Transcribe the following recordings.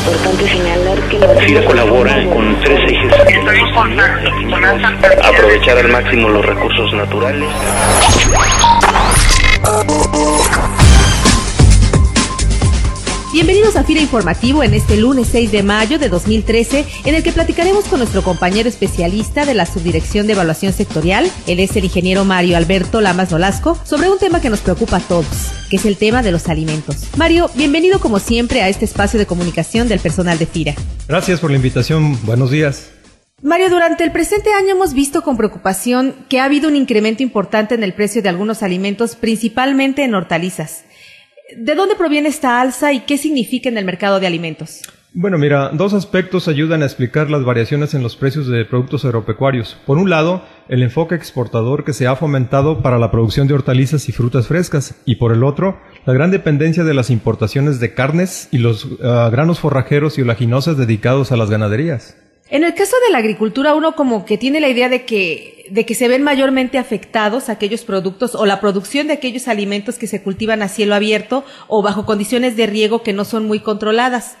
importante señalar que la FIRA colabora con tres ejes. Aprovechar al máximo los recursos naturales. Bienvenidos a FIRA Informativo en este lunes 6 de mayo de 2013, en el que platicaremos con nuestro compañero especialista de la Subdirección de Evaluación Sectorial, él es el ingeniero Mario Alberto Lamas Nolasco, sobre un tema que nos preocupa a todos, que es el tema de los alimentos. Mario, bienvenido como siempre a este espacio de comunicación del personal de FIRA. Gracias por la invitación, buenos días. Mario, durante el presente año hemos visto con preocupación que ha habido un incremento importante en el precio de algunos alimentos, principalmente en hortalizas. ¿De dónde proviene esta alza y qué significa en el mercado de alimentos? Bueno, mira, dos aspectos ayudan a explicar las variaciones en los precios de productos agropecuarios. Por un lado, el enfoque exportador que se ha fomentado para la producción de hortalizas y frutas frescas, y por el otro, la gran dependencia de las importaciones de carnes y los uh, granos forrajeros y olaginosas dedicados a las ganaderías. En el caso de la agricultura, uno como que tiene la idea de que, de que se ven mayormente afectados aquellos productos o la producción de aquellos alimentos que se cultivan a cielo abierto o bajo condiciones de riego que no son muy controladas.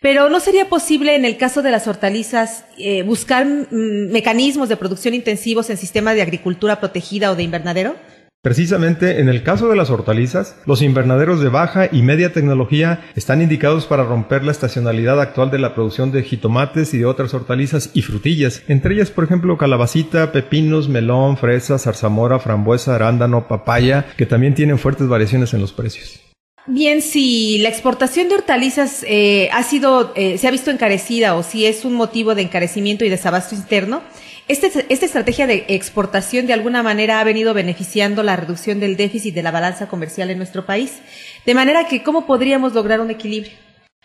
Pero ¿no sería posible en el caso de las hortalizas eh, buscar mm, mecanismos de producción intensivos en sistemas de agricultura protegida o de invernadero? Precisamente en el caso de las hortalizas, los invernaderos de baja y media tecnología están indicados para romper la estacionalidad actual de la producción de jitomates y de otras hortalizas y frutillas, entre ellas por ejemplo calabacita, pepinos, melón, fresa, zarzamora, frambuesa, arándano, papaya, que también tienen fuertes variaciones en los precios. Bien, si la exportación de hortalizas eh, ha sido, eh, se ha visto encarecida o si es un motivo de encarecimiento y desabasto interno, este, esta estrategia de exportación de alguna manera ha venido beneficiando la reducción del déficit de la balanza comercial en nuestro país. De manera que, ¿cómo podríamos lograr un equilibrio?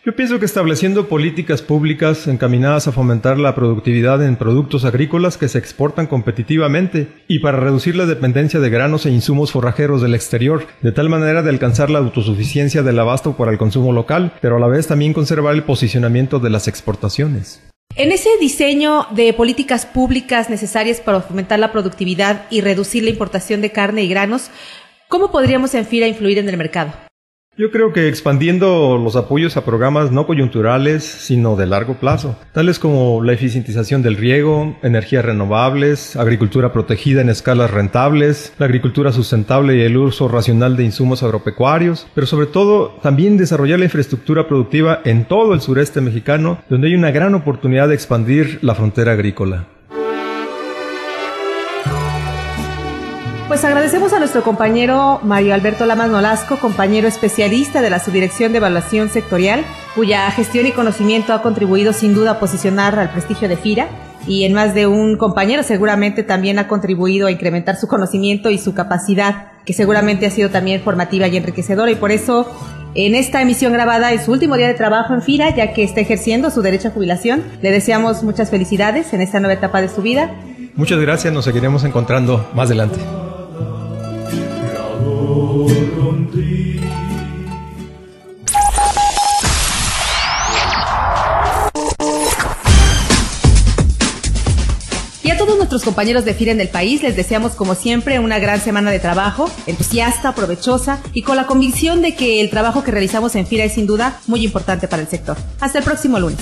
Yo pienso que estableciendo políticas públicas encaminadas a fomentar la productividad en productos agrícolas que se exportan competitivamente y para reducir la dependencia de granos e insumos forrajeros del exterior, de tal manera de alcanzar la autosuficiencia del abasto para el consumo local, pero a la vez también conservar el posicionamiento de las exportaciones. En ese diseño de políticas públicas necesarias para fomentar la productividad y reducir la importación de carne y granos, ¿cómo podríamos en FIRA influir en el mercado? Yo creo que expandiendo los apoyos a programas no coyunturales, sino de largo plazo, tales como la eficientización del riego, energías renovables, agricultura protegida en escalas rentables, la agricultura sustentable y el uso racional de insumos agropecuarios, pero sobre todo también desarrollar la infraestructura productiva en todo el sureste mexicano, donde hay una gran oportunidad de expandir la frontera agrícola. Pues agradecemos a nuestro compañero Mario Alberto Lamas Nolasco, compañero especialista de la Subdirección de Evaluación Sectorial, cuya gestión y conocimiento ha contribuido sin duda a posicionar al prestigio de FIRA y en más de un compañero seguramente también ha contribuido a incrementar su conocimiento y su capacidad, que seguramente ha sido también formativa y enriquecedora y por eso en esta emisión grabada es su último día de trabajo en FIRA, ya que está ejerciendo su derecho a jubilación. Le deseamos muchas felicidades en esta nueva etapa de su vida. Muchas gracias, nos seguiremos encontrando más adelante. Y a todos nuestros compañeros de FIRA en el país les deseamos como siempre una gran semana de trabajo, entusiasta, provechosa y con la convicción de que el trabajo que realizamos en FIRA es sin duda muy importante para el sector. Hasta el próximo lunes.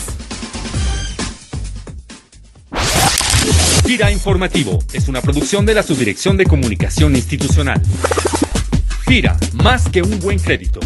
FIRA Informativo es una producción de la Subdirección de Comunicación Institucional. FIRA, más que un buen crédito.